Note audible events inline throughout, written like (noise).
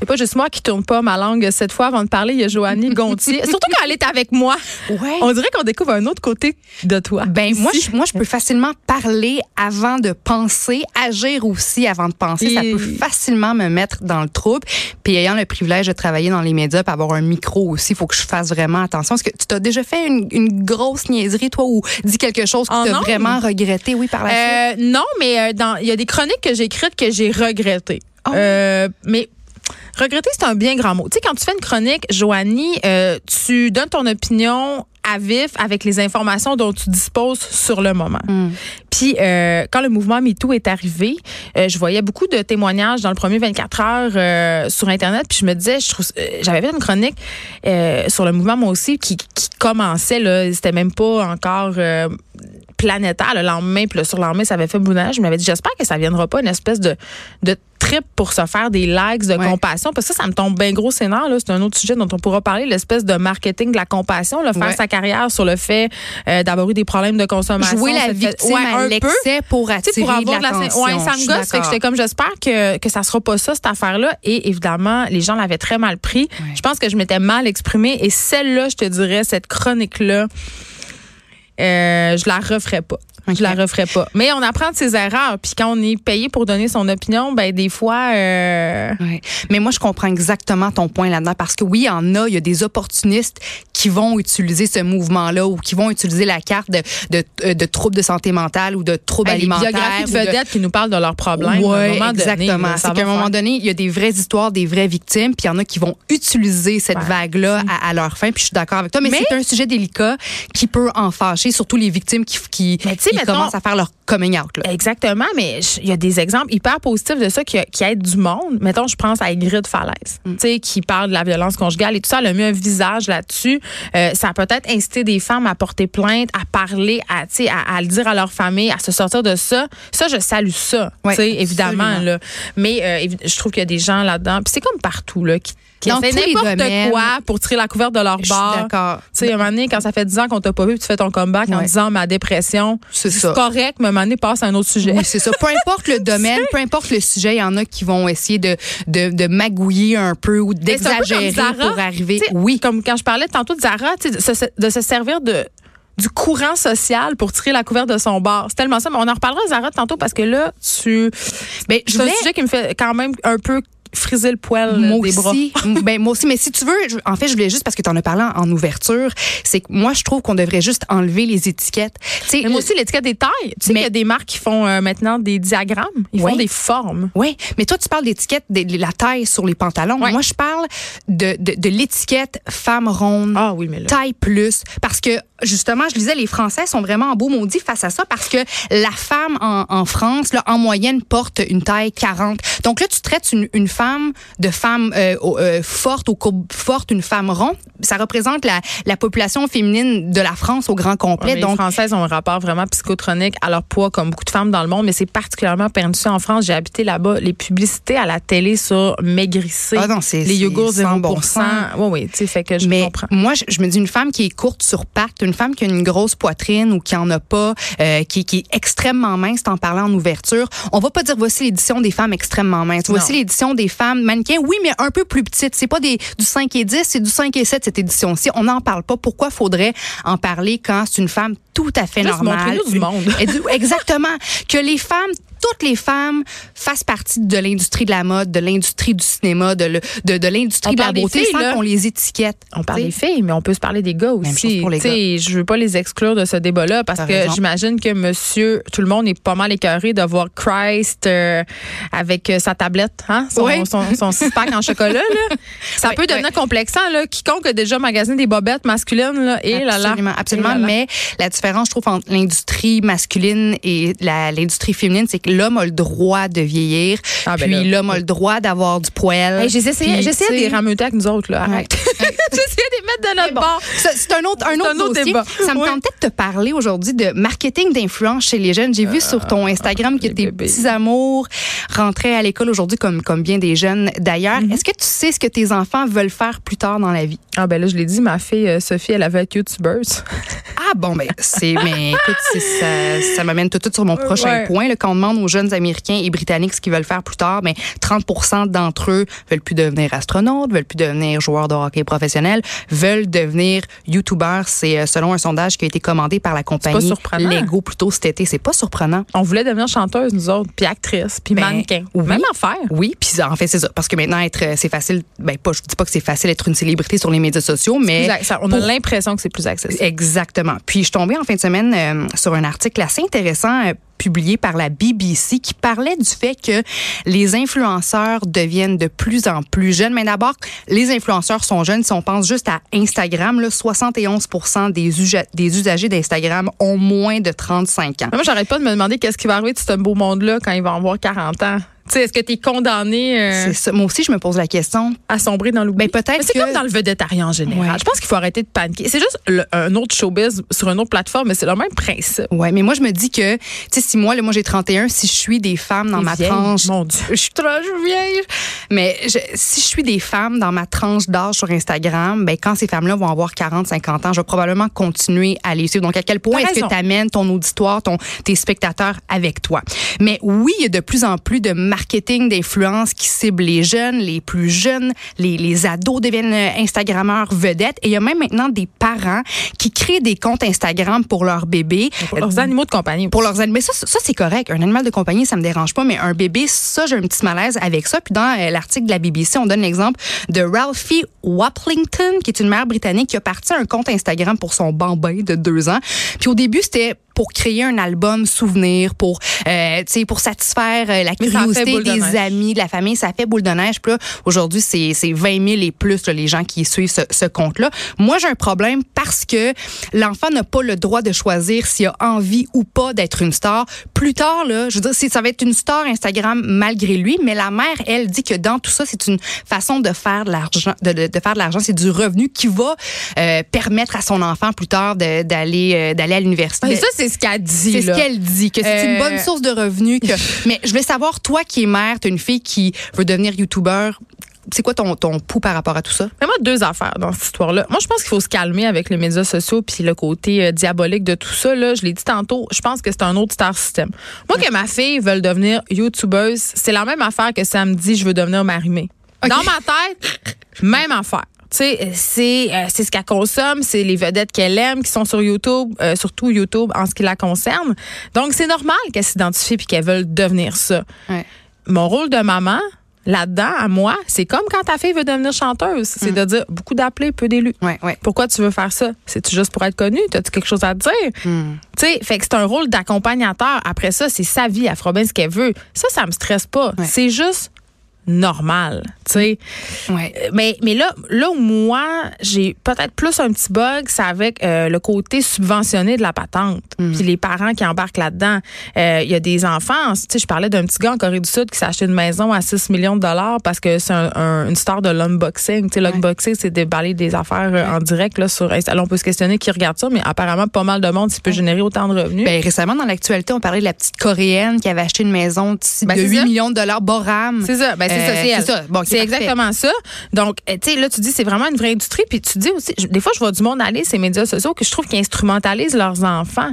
C'est pas juste moi qui tourne pas ma langue cette fois avant de parler. Il y a Joannie Gontier. (laughs) Surtout quand elle est avec moi. Ouais. On dirait qu'on découvre un autre côté de toi. Ben moi, je, moi, je peux facilement parler avant de penser, agir aussi avant de penser. Ça peut facilement me mettre dans le trouble. Puis ayant le privilège de travailler dans les médias, puis avoir un micro aussi, il faut que je fasse vraiment attention. Est-ce que tu t'as déjà fait une, une grosse niaiserie, toi, ou dit quelque chose que En tu as vraiment regretté, oui, par la suite? Euh, non, mais euh, il y a des chroniques que j'ai écrites que j'ai regrettées. Oh. Euh, mais regretter, c'est un bien grand mot. Tu sais, quand tu fais une chronique, Joanie, euh, tu donnes ton opinion à vif avec les informations dont tu disposes sur le moment. Hmm. Puis euh, quand le mouvement MeToo est arrivé, euh, je voyais beaucoup de témoignages dans le premier 24 heures euh, sur internet, puis je me disais, je trouve, j'avais fait une chronique sur le mouvement moi aussi qui, qui commençait là, c'était même pas encore planétaire le lendemain, puis le surlendemain ça avait fait boudage. Je m'avais dit, j'espère que ça viendra pas une espèce de de trip pour se faire des likes de Ouais. compassion parce que ça ça me tombe bien gros scénar là c'est un autre sujet dont on pourra parler l'espèce de marketing de la compassion là, faire Ouais. sa carrière sur le fait euh, d'avoir eu des problèmes de consommation Jouer la victime ouais, à un peu. l'excès pour attirer pour avoir de l'attention. Ouais, ça me gosse. Fait que j'étais comme, j'espère que, que ça sera pas ça, cette affaire-là. Et évidemment, les gens l'avaient très mal pris. Je pense que je m'étais mal exprimée. Et celle-là, je te dirais, cette chronique-là, euh, je la referais pas. Je la referais pas. Mais on apprend de ses erreurs. Puis quand on est payé pour donner son opinion, ben des fois, euh, Ouais. Mais moi, je comprends exactement ton point là-dedans parce que oui, il y en a, il y a des opportunistes qui vont utiliser ce mouvement-là ou qui vont utiliser la carte de, de, euh, de troubles de santé mentale ou de troubles hey, les alimentaires. biographies de vedettes qui nous parlent de leurs problèmes. Ouais, moment exactement. C'est qu'à un moment donné, il y a des vraies histoires, des vraies victimes, puis il y en a qui vont utiliser cette Ouais. vague-là à, à leur fin. Puis je suis d'accord avec toi, mais, Mais- c'est un sujet délicat qui peut en fâcher, surtout les victimes qui, qui, Mais tu sais, qui mettons- commencent à faire leur coming out. Là. Exactement, mais il y a des exemples hyper positifs de ça qui, qui aident du monde. Mettons, je pense à Ingrid Falaise, Mm. sais, qui parle de la violence conjugale et tout ça. Elle a mis un visage là-dessus. Euh, ça a peut-être incité des femmes à porter plainte, à parler, à, à, à le dire à leur famille, à se sortir de ça. Ça, je salue ça, évidemment. Là. Mais euh, je trouve qu'il y a des gens là-dedans, puis c'est comme partout, là, qui, qui Dans les n'importe quoi pour tirer la couverte de leur bord. d'accord. Tu sais, un moment donné, quand ça fait 10 ans qu'on t'a pas vu, tu fais ton comeback en disant ma dépression, C'est ça. correct, mais un moment donné, passe à un autre sujet. Oui, c'est ça. Peu importe le domaine, peu importe le sujet, il y en a qui vont essayer de, de, de magouiller un peu ou d'exagérer pour arriver. Oui. Comme quand je parlais tantôt de Zara, tu sais, de se, de se servir de du courant social pour tirer la couverte de son bar. C'est tellement ça. Mais on en reparlera, Zara, tantôt, parce que là, tu. Ben, je C'est un sujet qui me fait quand même un peu friser le poil Moi des bras. (laughs) ben moi aussi, mais si tu veux, je- en fait, je voulais juste parce que tu en as parlé en, en ouverture, c'est que moi je trouve qu'on devrait juste enlever les étiquettes. Mais moi aussi, l'étiquette des tailles. Tu sais qu'il y a des marques qui font euh, maintenant des diagrammes. Ils font des formes. Oui, mais toi, tu parles d'étiquette de la taille sur les pantalons. Moi, je parle de, de, de l'étiquette femme ronde, Ah oui, mais là. taille plus. Parce que, justement, je disais, les Français sont vraiment en beau maudit face à ça parce que la femme en, en France, là, en moyenne, porte une taille 40. Donc là, tu traites une, une femme de femme euh, euh, forte, aux courbes fortes, une femme ronde. Ça représente la, la population féminine de la France au grand complet. Ouais, Donc, les Françaises ont un rapport vraiment psychotronique à leur poids, comme beaucoup de femmes dans le monde, mais c'est particulièrement pernicieux en France. J'ai habité là-bas. Les publicités à la télé sur maigrissez, Ah non, les yogourts 0%. sans bon sens. oui, oui, tu sais, fait que je mais comprends. moi, je, je me dis une femme qui est courte sur pattes, une femme qui a une grosse poitrine ou qui en a pas, euh, qui, qui est extrêmement mince, en parlant en ouverture. On va pas dire voici l'édition des femmes extrêmement minces. Voici l'édition des femmes mannequins, oui, mais un peu plus petites. C'est pas des du 5 et 10, c'est du 5 et 7 cette édition-ci. On n'en parle pas. Pourquoi faudrait en parler quand c'est une femme tout à fait Juste normale? du monde. (laughs) Exactement. Que les femmes toutes les femmes fassent partie de l'industrie de la mode, de l'industrie du cinéma, de, le- de, de l'industrie de la beauté filles, sans qu'on les étiquette. On parle T'sais. des filles, mais on peut se parler des gars aussi. pour les T'sais, Je veux pas les exclure de ce débat-là parce que j'imagine que monsieur, tout le monde est pas mal écœuré de voir Christ euh, avec euh, sa tablette, hein? son, Oui. son, son six-pack en chocolat. Là. Ça Oui, peut devenir oui. complexant. Là. Quiconque a déjà magasiné des bobettes masculines, là, et là là. Absolument, absolument. Mais la différence, je trouve, entre l'industrie masculine et l'industrie féminine, c'est que l'homme a le droit de vieillir. Ah, ben puis l'homme a le droit d'avoir du poil. Hey, j'ai essayé, Puis, j'ai essayé tu de sais, les rameuter avec nous autres. Là. Arrête. (laughs) (laughs) essayé de les mettre de notre bon, bord. C'est un autre, un autre, un autre dossier. débat. Ça me Oui. tentait de te parler aujourd'hui de marketing d'influence chez les jeunes. J'ai vu sur ton Instagram que tes bébés. petits amours rentraient à l'école aujourd'hui comme, comme bien des jeunes d'ailleurs. Mm-hmm. Est-ce que tu sais ce que tes enfants veulent faire plus tard dans la vie? Ah ben là, je l'ai dit, ma fille euh, Sophie, elle avait être youtubeuse. Ah bon, ben c'est, mais écoute, ça, ça m'amène tout de suite sur mon prochain Ouais. point. Là, quand on demande aux jeunes Américains et Britanniques ce qu'ils veulent faire plus tard, ben 30 d'entre eux veulent plus devenir astronautes, veulent plus devenir joueurs de hockey professionnels, veulent devenir youtubeurs. C'est euh, selon un sondage qui a été commandé par la compagnie. Lego plus tôt cet été. C'est pas surprenant. On voulait devenir chanteuse, nous autres, puis actrice, puis Ben, mannequin. oui. Même affaire. Oui, puis en fait c'est ça, parce que maintenant être, euh, c'est facile. Ben pas, je dis pas que c'est facile d'être une célébrité sur les médias sociaux, mais ça- on a pour- l'impression que c'est plus accessible. Exactement. Puis je suis tombée en fin de semaine euh, sur un article assez intéressant euh, publié par la BBC qui parlait du fait que les influenceurs deviennent de plus en plus jeunes. Mais d'abord, les influenceurs sont jeunes. Si on pense juste à Instagram, là, 71 des, usa- des usagers d'Instagram ont moins de 35 ans. Moi, j'arrête pas de me demander qu'est-ce qui va arriver de ce beau monde-là quand il va avoir 40 ans. Tu sais, est-ce que tu es condamné euh, C'est ça. Moi aussi, je me pose la question. à sombrer dans l'oubli? Ben, peut-être C'est que- comme dans le vedettariat en général. Ouais. Je pense qu'il faut arrêter de paniquer. C'est juste le- un autre showbiz sur une autre plateforme, mais c'est le même principe. Ouais, mais moi je me dis que tu sais si moi là moi j'ai 31, si je suis des femmes dans ma tranche mon Dieu. (laughs) je suis trop vieille. Mais je- si je suis des femmes dans ma tranche d'âge sur Instagram, ben quand ces femmes-là vont avoir 40, 50 ans, je vais probablement continuer à les suivre. Donc à quel point est-ce que tu amènes ton auditoire, ton tes spectateurs avec toi? Mais oui, il y a de plus en plus de marketing d'influence qui cible les jeunes, les plus jeunes, les les ados deviennent euh, instagrammeurs vedettes et il y a même maintenant des parents qui créent des comptes Instagram pour leurs bébés. Pour leurs animaux de compagnie. Pour leurs animaux. Mais ça, ça c'est correct. Un animal de compagnie, ça me dérange pas. Mais un bébé, ça, j'ai un petit malaise avec ça. Puis dans euh, l'article de la BBC, on donne l'exemple de Ralphie Waplington, qui est une mère britannique qui a parti un compte Instagram pour son bambin de deux ans. Puis au début, c'était pour créer un album souvenir, pour, euh, tu sais, pour satisfaire euh, la curiosité de des amis, de la famille. Ça fait boule de neige. Puis là, aujourd'hui, c'est c'est 20 000 et plus là, les gens qui suivent ce, ce compte-là. Moi, j'ai un problème parce que l'enfant n'a pas le droit de choisir s'il a envie ou pas d'être une star. Plus tard, là, je veux dire, ça va être une star Instagram malgré lui, mais la mère, elle, dit que dans tout ça, c'est une façon de faire de l'argent, de, de- de faire de l'argent. C'est du revenu qui va euh, permettre à son enfant plus tard d'aller euh, d'aller à l'université. Mais ça, c'est ce qu'elle dit. C'est ce qu'elle dit, que c'est une Euh, bonne source de revenus. Que... (laughs) Mais je voulais savoir, toi qui es mère, tu une fille qui veut devenir youtubeur, c'est quoi ton, ton pouls par rapport à tout ça? Mais moi, deux affaires dans cette histoire-là. Moi, je pense qu'il faut se calmer avec les médias sociaux puis le côté euh, diabolique de tout ça. Là, je l'ai dit tantôt, je pense que c'est un autre star system. Moi, que ma fille veuille devenir youtubeuse, c'est la même affaire que ça me dit je veux devenir marimée. Dans ma tête, même affaire. Tu sais, c'est euh, c'est ce qu'elle consomme, c'est les vedettes qu'elle aime qui sont sur YouTube, euh, surtout YouTube en ce qui la concerne. Donc c'est normal qu'elle s'identifie puis qu'elle veuille devenir ça. Ouais. Mon rôle de maman là-dedans à moi, c'est comme quand ta fille veut devenir chanteuse, c'est de dire beaucoup d'appelés, peu d'élus. Ouais, ouais. Pourquoi tu veux faire ça? C'est-tu juste pour être connu? T'as-tu quelque chose à te dire? Hmm. Tu sais, fait que c'est un rôle d'accompagnateur. Après ça, c'est sa vie. Elle fera bien ce qu'elle veut. Ça, ça me stresse pas. C'est juste normal, tu sais. Ouais. Euh, Mais, mais là, là où moi, j'ai peut-être plus un petit bug, c'est avec euh, le côté subventionné de la patente. Puis les parents qui embarquent là-dedans. Euh, Il y a des enfants, tu sais, je parlais d'un petit gars en Corée du Sud qui s'est acheté une maison à 6 millions de dollars parce que c'est un- un- une star de l'unboxing. Tu sais, l'unboxing, c'est déballer des affaires euh, en direct là, sur. Là, on peut se questionner qui regarde ça, mais apparemment, pas mal de monde s'il peut générer autant de revenus. Ben, récemment, dans l'actualité, on parlait de la petite Coréenne qui avait acheté une maison de, Ben, de c'est 8 ça. millions de dollars, Boram. C'est ça, ben c'est Euh, ça, c'est. Bon, parfait. exactement ça. Donc, euh, tu sais, là, tu dis c'est vraiment une vraie industrie. Puis tu dis aussi, des fois, je vois du monde aller ces médias sociaux que je trouve qu'ils instrumentalisent leurs enfants,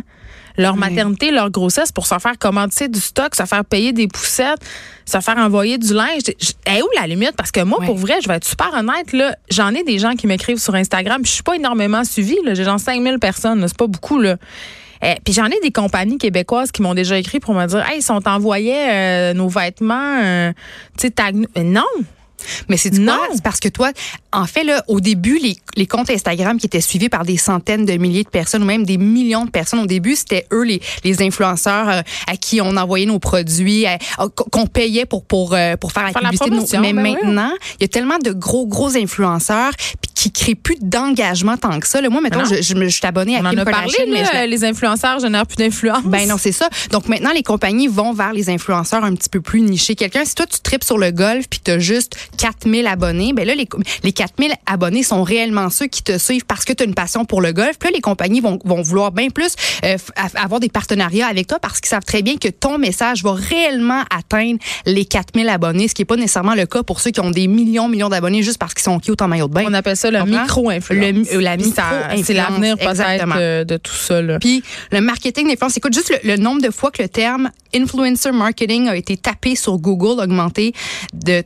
leur maternité, leur grossesse pour se faire commander du stock, se faire payer des poussettes, se faire envoyer du linge. Est où la limite? Parce que moi, pour vrai, je vais être super honnête, là, j'en ai des gens qui m'écrivent sur Instagram. puis Je suis pas énormément suivie. là. J'ai genre 5000 personnes. C'est pas beaucoup, là. Eh, puis j'en ai des compagnies québécoises qui m'ont déjà écrit pour me dire, hey, si on t'envoyait euh, nos vêtements, euh, tu Euh, non. Mais c'est Non. quoi? C'est parce que toi, en fait, là, au début, les, les comptes Instagram qui étaient suivis par des centaines de milliers de personnes ou même des millions de personnes, au début, c'était eux, les, les influenceurs euh, à qui on envoyait nos produits, qu'on payait pour, pour, euh, pour faire la Faire la publicité. de nos- promotion, Mais ben oui. maintenant, il y a tellement de gros, gros influenceurs qui créent plus d'engagement tant que ça. Là, moi, non. je, je, je suis abonnée à On en Kim a parlé, mais là, je la- les influenceurs génèrent plus d'influence. ben non, c'est ça. Donc maintenant, les compagnies vont vers les influenceurs un petit peu plus nichés. Quelqu'un, si toi, tu tripes sur le golf puis tu as juste 4000 abonnés, ben là, les, les 4000 abonnés sont réellement ceux qui te suivent parce que tu as une passion pour le golf. Puis là, les compagnies vont, vont vouloir bien plus euh, avoir des partenariats avec toi parce qu'ils savent très bien que ton message va réellement atteindre les 4000 abonnés, ce qui n'est pas nécessairement le cas pour ceux qui ont des millions, millions d'abonnés juste parce qu'ils sont cute en maillot de bain. On appelle ça le micro-influence. Euh, la micro-influence, C'est l'avenir peut-être euh, de tout ça. Là. Puis le marketing d'influence, écoute juste le, le nombre de fois que le terme influencer marketing a été tapé sur Google a augmenté de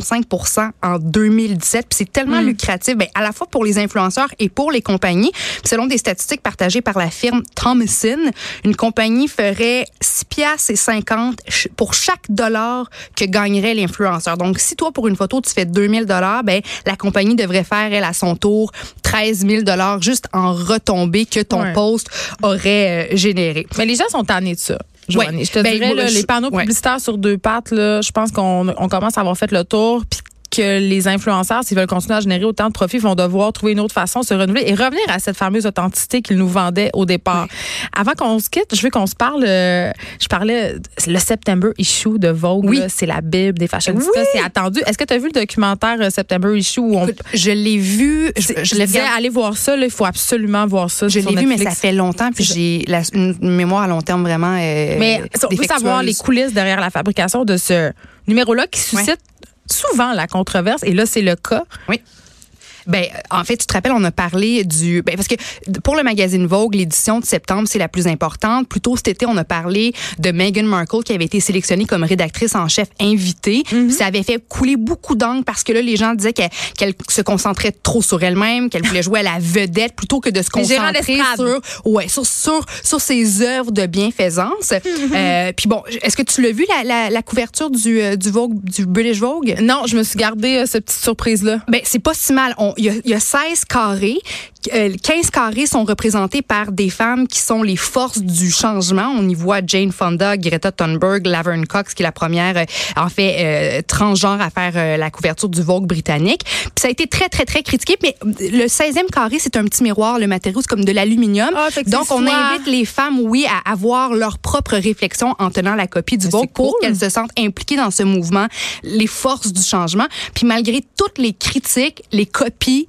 325 en 2017. Puis c'est tellement lucratif, ben, à la fois pour les influenceurs et pour les compagnies. Puis selon des statistiques partagées par la firme Thomason, une compagnie ferait 6 piastres et 50 ch- pour chaque dollar que gagnerait l'influenceur. Donc si toi pour une photo tu fais 2000 dollars, ben la compagnie devrait faire elle à son tour 13 000 dollars juste en retombées que ton Ouais. post aurait euh, généré. Mais les gens sont tannés de ça. Ouais. Je te Ben, dirais, moi, là, je- les panneaux ouais. publicitaires sur deux pattes, là, je pense qu'on on commence à avoir fait le tour. Puis que les influenceurs, s'ils veulent continuer à générer autant de profits, vont devoir trouver une autre façon de se renouveler et revenir à cette fameuse authenticité qu'ils nous vendaient au départ. Avant qu'on se quitte, je veux qu'on se parle. euh, je parlais le September issue de Vogue. Oui. C'est la Bible des fashionistas. Oui. C'est attendu. Est-ce que tu as vu le documentaire euh, September issue où on Écoute, je l'ai vu, je, je, je disais, allez voir ça. là, Il faut absolument voir ça. je l'ai vu, mais ça fait longtemps, puis j'ai une mémoire à long terme vraiment. euh, Mais on veut savoir les coulisses derrière la fabrication de ce numéro-là qui suscite souvent la controverse, et là, c'est le cas. Oui. Ben, en fait, tu te rappelles, on a parlé du. Ben, parce que pour le magazine Vogue, l'édition de septembre, c'est la plus importante. Plus tôt cet été, on a parlé de Meghan Markle qui avait été sélectionnée comme rédactrice en chef invitée. Mhm. Ça avait fait couler beaucoup d'encre parce que là, les gens disaient qu'elle se concentrait trop sur elle-même, qu'elle voulait jouer à la vedette plutôt que de se concentrer sur, ouais, sur, sur, sur ses œuvres de bienfaisance. (laughs) Euh, puis bon, est-ce que tu l'as vu, la, la, la couverture du, euh, du Vogue, du British Vogue? Non, je me suis gardé euh, cette petite surprise-là. Ben, c'est pas si mal. On- Il y, a- il y a 16 carrés. Euh, 15 carrés sont représentés par des femmes qui sont les forces du changement. On y voit Jane Fonda, Greta Thunberg, Laverne Cox, qui est la première, euh, en fait, euh, transgenre à faire euh, la couverture du Vogue britannique. Puis ça a été très, très, très critiqué. Mais le 16e carré, c'est un petit miroir. Le matériau, c'est comme de l'aluminium. Ah, Donc, on invite les femmes, oui, à avoir leur propre réflexion en tenant la copie du Mais Vogue pour qu'elles se sentent impliquées dans ce mouvement, les forces du changement. Puis malgré toutes les critiques, les copies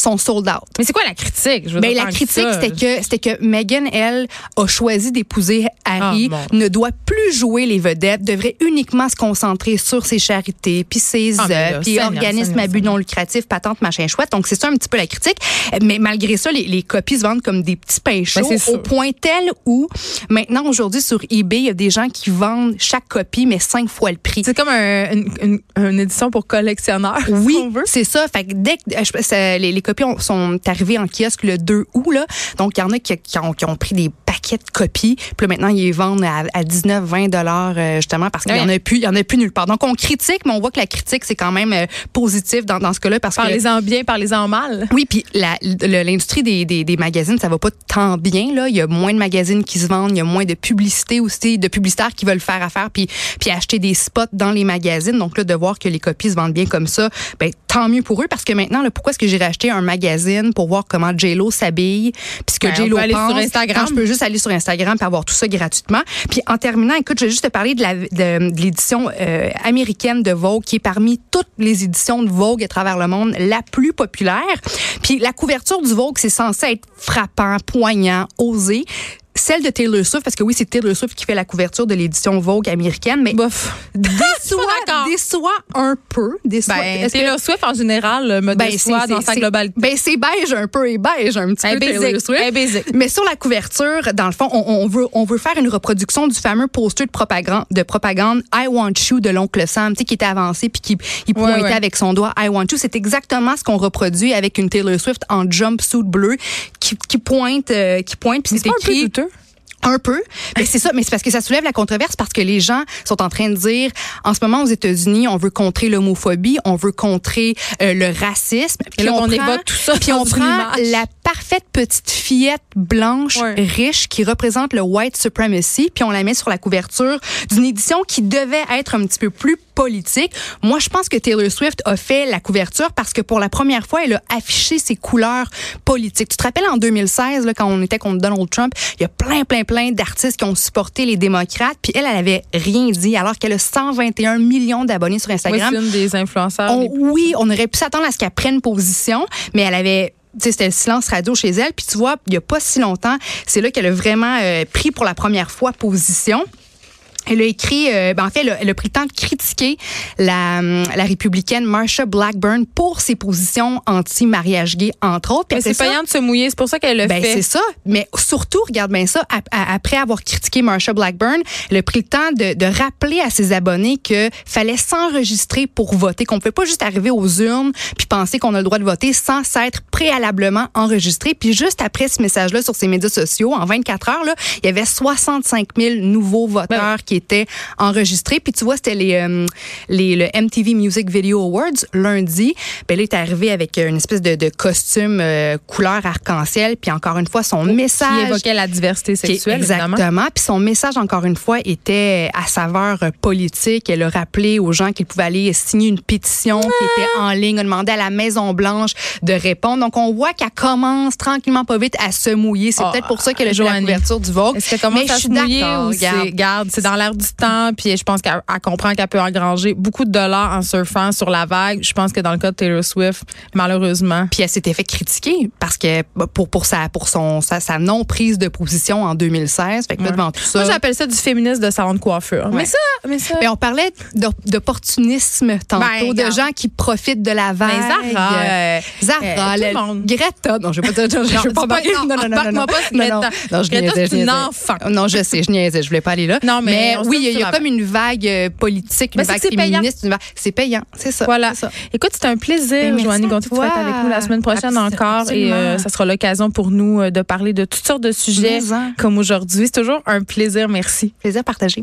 sont sold out. Mais c'est quoi la critique? Je veux Ben, la critique, c'était que, c'était que Meghan, elle, a choisi d'épouser Harry, Ah, ne doit plus jouer les vedettes, devrait uniquement se concentrer sur ses charités, puis ses Ah, puis organismes à but non lucratif, patente, machin chouette. Donc, c'est ça un petit peu la critique. Mais malgré ça, les, les copies se vendent comme des petits pains chauds, Ben, c'est sûr. au point tel où, maintenant, aujourd'hui, sur eBay, il y a des gens qui vendent chaque copie, mais cinq fois le prix. C'est comme un- une, une- une édition pour collectionneurs. Oui, c'est ça. Fait que dès que je- ça- les, les copies ont- sont arrivées en kiosque le 2 août, là. Donc, il y en a qui, qui ont, qui ont pris des paquets de copies. Puis là, maintenant, ils les vendent à, à 19, 20 dollars, euh, justement, parce qu'il y en a plus, il y en a plus nulle part. Donc, on critique, mais on voit que la critique, c'est quand même euh, positif dans, dans ce cas-là parce que Parlez-en bien, parlez-en mal. oui, puis l'industrie des, des, des magazines, ça va pas tant bien là. Il y a moins de magazines qui se vendent, il y a moins de publicité aussi, de publicitaires qui veulent faire affaire puis puis acheter des spots dans les magazines. Donc là, de voir que les copies se vendent bien comme ça, ben tant mieux pour eux parce que maintenant, là, pourquoi est-ce que j'irais acheter un magazine pour voir comment J Lo s'habille, puis ce que Ben, on J Lo peut aller sur pense, Instagram. quand je peux juste aller sur Instagram et avoir tout ça gratuitement. Puis en terminant, écoute, je vais juste te parler de la- de, de l'édition euh, américaine de Vogue qui est parmi toutes les éditions de Vogue à travers le monde la plus populaire. Puis la couverture du Vogue, c'est censé être frappant, poignant, osé. Celle de Taylor Swift, parce que oui, c'est Taylor Swift qui fait la couverture de l'édition Vogue américaine, mais Bof. déçoit, (laughs) déçoit un peu. Déçoit. Ben, que- Taylor Swift, en général, me ben, déçoit dans sa globalité. Ben, c'est beige un peu et beige un petit peu Taylor basic, Swift. un basic. Mais sur la couverture, dans le fond, on, on veut on veut faire une reproduction du fameux poster de propagande de propagande I Want You de l'oncle Sam, tu sais qui était avancé puis qui il pointait ouais. avec son doigt I Want You, c'est exactement ce qu'on reproduit avec une Taylor Swift en jumpsuit bleu qui, qui pointe euh, qui pointe puis c'est pas un peu douteux. Un peu, mais c'est ça, mais c'est parce que ça soulève la controverse parce que les gens sont en train de dire en ce moment aux États-Unis, on veut contrer l'homophobie, on veut contrer euh, le racisme, puis là, on, on prend, évoque tout ça puis on prend la parfaite petite fillette blanche Ouais. riche qui représente le white supremacy, puis on la met sur la couverture d'une édition qui devait être un petit peu plus politique. Moi, je pense que Taylor Swift a fait la couverture parce que pour la première fois, elle a affiché ses couleurs politiques. Tu te rappelles en 2016, là, quand on était contre Donald Trump, il y a plein, plein, plein d'artistes qui ont supporté les démocrates, puis elle, elle avait rien dit, alors qu'elle a 121 millions d'abonnés sur Instagram. c'est une des influenceurs. On- plus- oui, on aurait pu s'attendre à ce qu'elle prenne position, mais elle avait tu sais, c'était le silence radio chez elle. Puis tu vois, il y a pas si longtemps, c'est là qu'elle a vraiment euh, pris pour la première fois position. Elle a écrit, euh, ben en fait, elle a, elle a pris le temps de critiquer la, hum, la républicaine Marsha Blackburn pour ses positions anti-mariage gay, entre autres. Puis Mais c'est ça- payant de se mouiller. C'est pour ça qu'elle le ben, fait. c'est ça. Mais surtout, regarde bien ça, ap- a- après avoir critiqué Marsha Blackburn, elle a pris le temps de, de rappeler à ses abonnés que fallait s'enregistrer pour voter, qu'on ne pouvait pas juste arriver aux urnes puis penser qu'on a le droit de voter sans s'être préalablement enregistré. Puis juste après ce message-là sur ses médias sociaux, en 24 heures, là, il y avait 65 000 nouveaux voteurs qui étaient enregistrés. Puis tu vois, c'était les, euh, les, le MTV Music Video Awards lundi. Ben là, il est arrivé avec une espèce de, de costume euh, couleur arc-en-ciel. Puis encore une fois, son Qui message... évoquait la diversité qui sexuelle, évidemment. Exactement. Puis son message, encore une fois, était à saveur euh, politique. Elle a rappelé aux gens qu'ils pouvaient aller signer une pétition qui était en ligne, a demandé à la Maison-Blanche de répondre. Donc, on voit qu'elle commence tranquillement, pas vite, à se mouiller. C'est Ah, peut-être pour ça qu'elle a joué la Joanie. couverture du Vogue. Est-ce qu'elle commence Mais à se mouiller ou regarde. c'est dans l'air du temps, puis je pense qu'elle elle comprend qu'elle peut engranger beaucoup de dollars en surfant sur la vague. Je pense que dans le cas de Taylor Swift, malheureusement, Puis elle s'était fait critiquer parce que bah, pour pour sa pour son sa, sa non prise de position en 2016. Fait que là, devant tout ça. moi j'appelle ça du féminisme de salon de coiffure. Ouais. Mais ça, mais ça. Ben, on parlait d'op- d'opportunisme tantôt, Ben, de gens qui profitent de la vague. Mais Zara, euh, Zara, euh. Greta, non, je vais pas dire, je, je veux pas tu parler. vas- non, Non, non, non, non, non, Greta. non, non, je. Non, sais, je niaisais, je voulais pas aller là. Non, mais oui, il y a- comme une vague euh, politique, une c'est vague c'est féministe, c'est payant, c'est ça. Voilà. c'est. Écoute, c'était un plaisir, Ben, Joannie Gontier, de être avec nous la semaine prochaine encore. Et euh, ça sera l'occasion pour nous euh, de parler de toutes sortes de sujets comme aujourd'hui. C'est toujours un plaisir. Merci. Plaisir partagé.